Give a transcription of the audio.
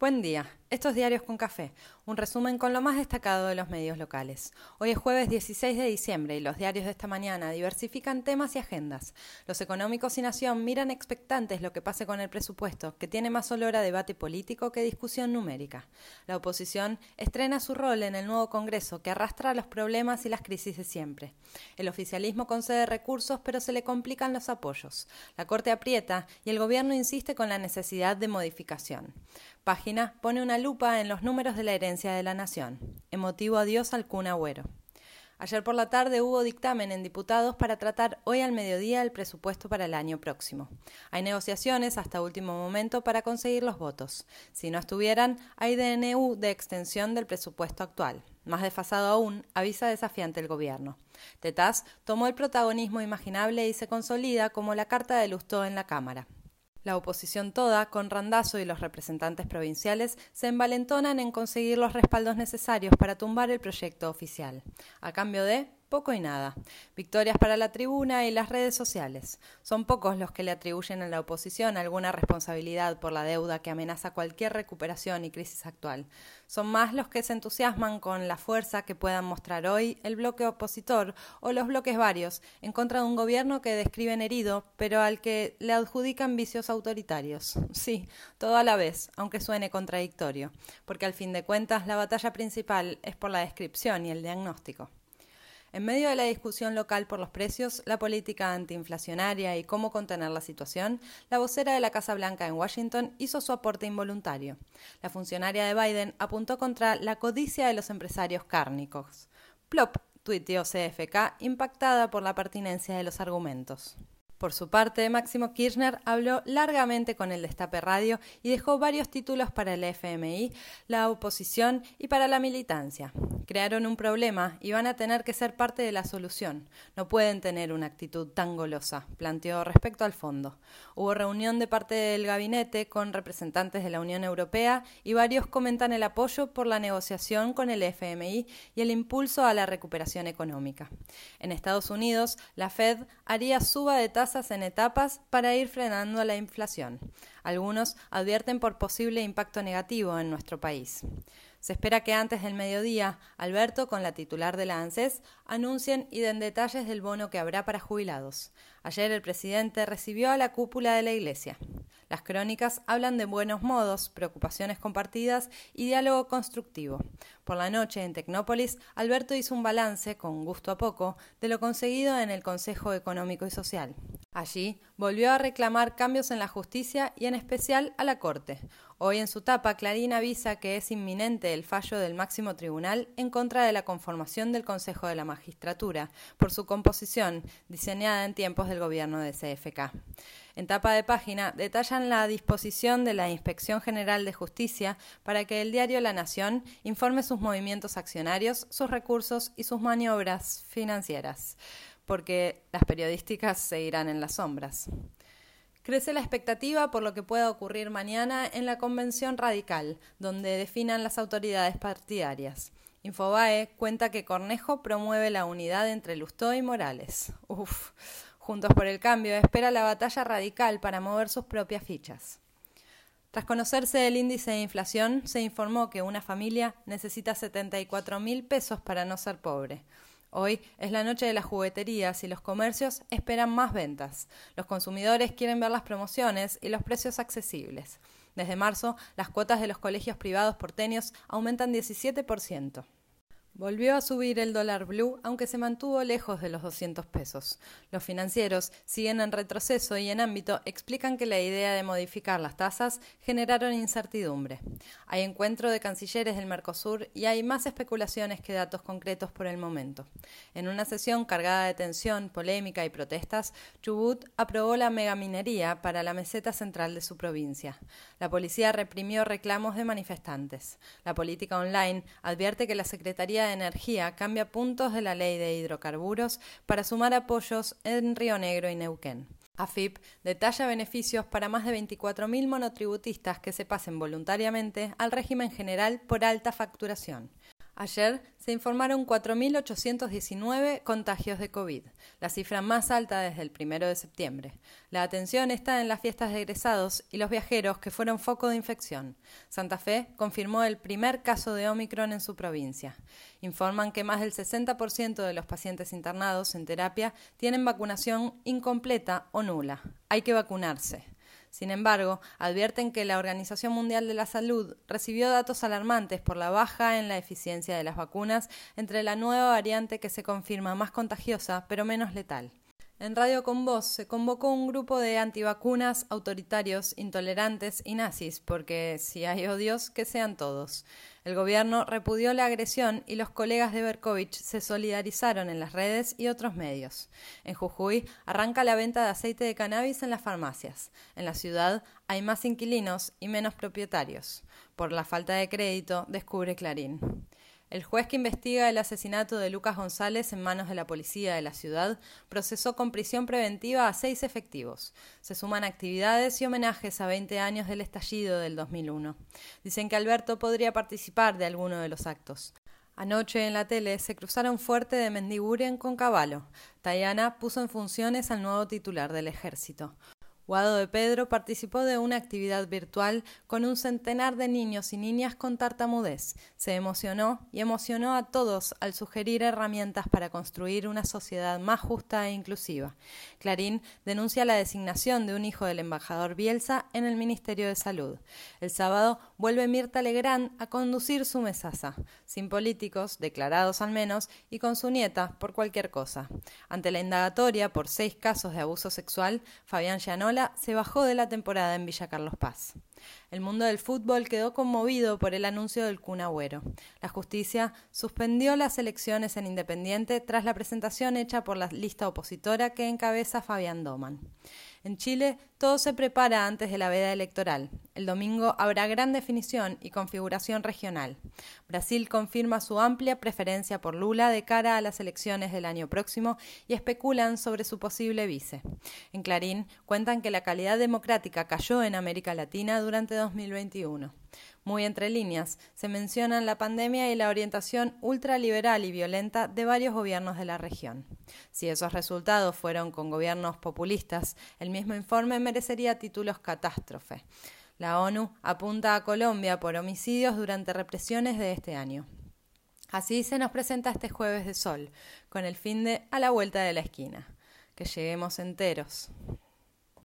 Buen día. Estos diarios con café, un resumen con lo más destacado de los medios locales. Hoy es jueves 16 de diciembre y los diarios de esta mañana diversifican temas y agendas. Los económicos y Nación miran expectantes lo que pase con el presupuesto, que tiene más olor a debate político que discusión numérica. La oposición estrena su rol en el nuevo Congreso, que arrastra los problemas y las crisis de siempre. El oficialismo concede recursos, pero se le complican los apoyos. La Corte aprieta y el Gobierno insiste con la necesidad de modificación. Página pone una lupa en los números de la herencia de la nación. Emotivo adiós al Kun Agüero. Ayer por la tarde hubo dictamen en diputados para tratar hoy al mediodía el presupuesto para el año próximo. Hay negociaciones hasta último momento para conseguir los votos. Si no estuvieran, hay DNU de extensión del presupuesto actual. Más desfasado aún, avisa desafiante el gobierno. Tetaz tomó el protagonismo imaginable y se consolida como la carta de Lustó en la Cámara. La oposición toda, con Randazo y los representantes provinciales, se envalentonan en conseguir los respaldos necesarios para tumbar el proyecto oficial, a cambio de poco y nada. Victorias para la tribuna y las redes sociales. Son pocos los que le atribuyen a la oposición alguna responsabilidad por la deuda que amenaza cualquier recuperación y crisis actual. Son más los que se entusiasman con la fuerza que puedan mostrar hoy el bloque opositor o los bloques varios en contra de un gobierno que describen herido, pero al que le adjudican vicios autoritarios. Sí, todo a la vez, aunque suene contradictorio, porque al fin de cuentas la batalla principal es por la descripción y el diagnóstico. En medio de la discusión local por los precios, la política antiinflacionaria y cómo contener la situación, la vocera de la Casa Blanca en Washington hizo su aporte involuntario. La funcionaria de Biden apuntó contra la codicia de los empresarios cárnicos. Plop, tuiteó CFK, impactada por la pertinencia de los argumentos. Por su parte, Máximo Kirchner habló largamente con el Destape Radio y dejó varios títulos para el FMI, la oposición y para la militancia. Crearon un problema y van a tener que ser parte de la solución. No pueden tener una actitud tan golosa, planteó respecto al fondo. Hubo reunión de parte del gabinete con representantes de la Unión Europea y varios comentan el apoyo por la negociación con el FMI y el impulso a la recuperación económica. En Estados Unidos, la Fed haría suba de tasas en etapas para ir frenando la inflación. Algunos advierten por posible impacto negativo en nuestro país. Se espera que antes del mediodía, Alberto, con la titular de la ANSES, anuncien y den detalles del bono que habrá para jubilados. Ayer el presidente recibió a la cúpula de la Iglesia. Las crónicas hablan de buenos modos, preocupaciones compartidas y diálogo constructivo. Por la noche en Tecnópolis, Alberto hizo un balance, con gusto a poco, de lo conseguido en el Consejo Económico y Social. Allí volvió a reclamar cambios en la justicia y en especial a la Corte. Hoy en su tapa, Clarín avisa que es inminente el fallo del máximo tribunal en contra de la conformación del Consejo de la Magistratura, por su composición, diseñada en tiempos del gobierno de CFK. En tapa de página detallan la disposición de la Inspección General de Justicia para que el diario La Nación informe sus movimientos accionarios, sus recursos y sus maniobras financieras, porque las periodísticas seguirán en las sombras. Crece la expectativa por lo que pueda ocurrir mañana en la Convención Radical, donde definan las autoridades partidarias. Infobae cuenta que Cornejo promueve la unidad entre Lustó y Morales. Uf. Juntos por el Cambio espera la batalla radical para mover sus propias fichas. Tras conocerse el índice de inflación, se informó que una familia necesita 74 mil pesos para no ser pobre. Hoy es la noche de las jugueterías y los comercios esperan más ventas. Los consumidores quieren ver las promociones y los precios accesibles. Desde marzo, las cuotas de los colegios privados porteños aumentan 17%. Volvió a subir el dólar blue, aunque se mantuvo lejos de los 200 pesos. Los financieros siguen en retroceso y en ámbito explican que la idea de modificar las tasas generaron incertidumbre. Hay encuentro de cancilleres del Mercosur y hay más especulaciones que datos concretos por el momento. En una sesión cargada de tensión, polémica y protestas, Chubut aprobó la megaminería para la meseta central de su provincia. La policía reprimió reclamos de manifestantes. La política online advierte que la Secretaría Energía cambia puntos de la ley de hidrocarburos para sumar apoyos en Río Negro y Neuquén. AFIP detalla beneficios para más de 24.000 monotributistas que se pasen voluntariamente al régimen general por alta facturación. Ayer se informaron 4.819 contagios de COVID, la cifra más alta desde el 1 de septiembre. La atención está en las fiestas de egresados y los viajeros que fueron foco de infección. Santa Fe confirmó el primer caso de Omicron en su provincia. Informan que más del 60% de los pacientes internados en terapia tienen vacunación incompleta o nula. Hay que vacunarse. Sin embargo, advierten que la Organización Mundial de la Salud recibió datos alarmantes por la baja en la eficiencia de las vacunas entre la nueva variante que se confirma más contagiosa pero menos letal. En Radio con Voz se convocó un grupo de antivacunas, autoritarios, intolerantes y nazis, porque si hay odios, que sean todos. El gobierno repudió la agresión y los colegas de Berkovich se solidarizaron en las redes y otros medios. En Jujuy arranca la venta de aceite de cannabis en las farmacias. En la ciudad hay más inquilinos y menos propietarios. Por la falta de crédito, descubre Clarín. El juez que investiga el asesinato de Lucas González en manos de la policía de la ciudad procesó con prisión preventiva a seis efectivos. Se suman actividades y homenajes a 20 años del estallido del 2001. Dicen que Alberto podría participar de alguno de los actos. Anoche en la tele se cruzaron fuerte de Mendiguren con Caballo. Tayana puso en funciones al nuevo titular del ejército. Guado de Pedro participó de una actividad virtual con un centenar de niños y niñas con tartamudez. Se emocionó y emocionó a todos al sugerir herramientas para construir una sociedad más justa e inclusiva. Clarín denuncia la designación de un hijo del embajador Bielsa en el Ministerio de Salud. El sábado vuelve Mirta Legrand a conducir su mesaza, sin políticos, declarados al menos, y con su nieta por cualquier cosa. Ante la indagatoria por seis casos de abuso sexual, Fabián Llanola se bajó de la temporada en Villa Carlos Paz. El mundo del fútbol quedó conmovido por el anuncio del Kun Agüero. La justicia suspendió las elecciones en Independiente tras la presentación hecha por la lista opositora que encabeza Fabián Doman. En Chile, todo se prepara antes de la veda electoral. El domingo habrá gran definición y configuración regional. Brasil confirma su amplia preferencia por Lula de cara a las elecciones del año próximo y especulan sobre su posible vice. En Clarín cuentan que la calidad democrática cayó en América Latina durante 2021. Muy entre líneas, se mencionan la pandemia y la orientación ultraliberal y violenta de varios gobiernos de la región. Si esos resultados fueron con gobiernos populistas, el mismo informe merecería títulos catástrofe. La ONU apunta a Colombia por homicidios durante represiones de este año. Así se nos presenta este jueves de sol, con el fin de a la vuelta de la esquina. Que lleguemos enteros.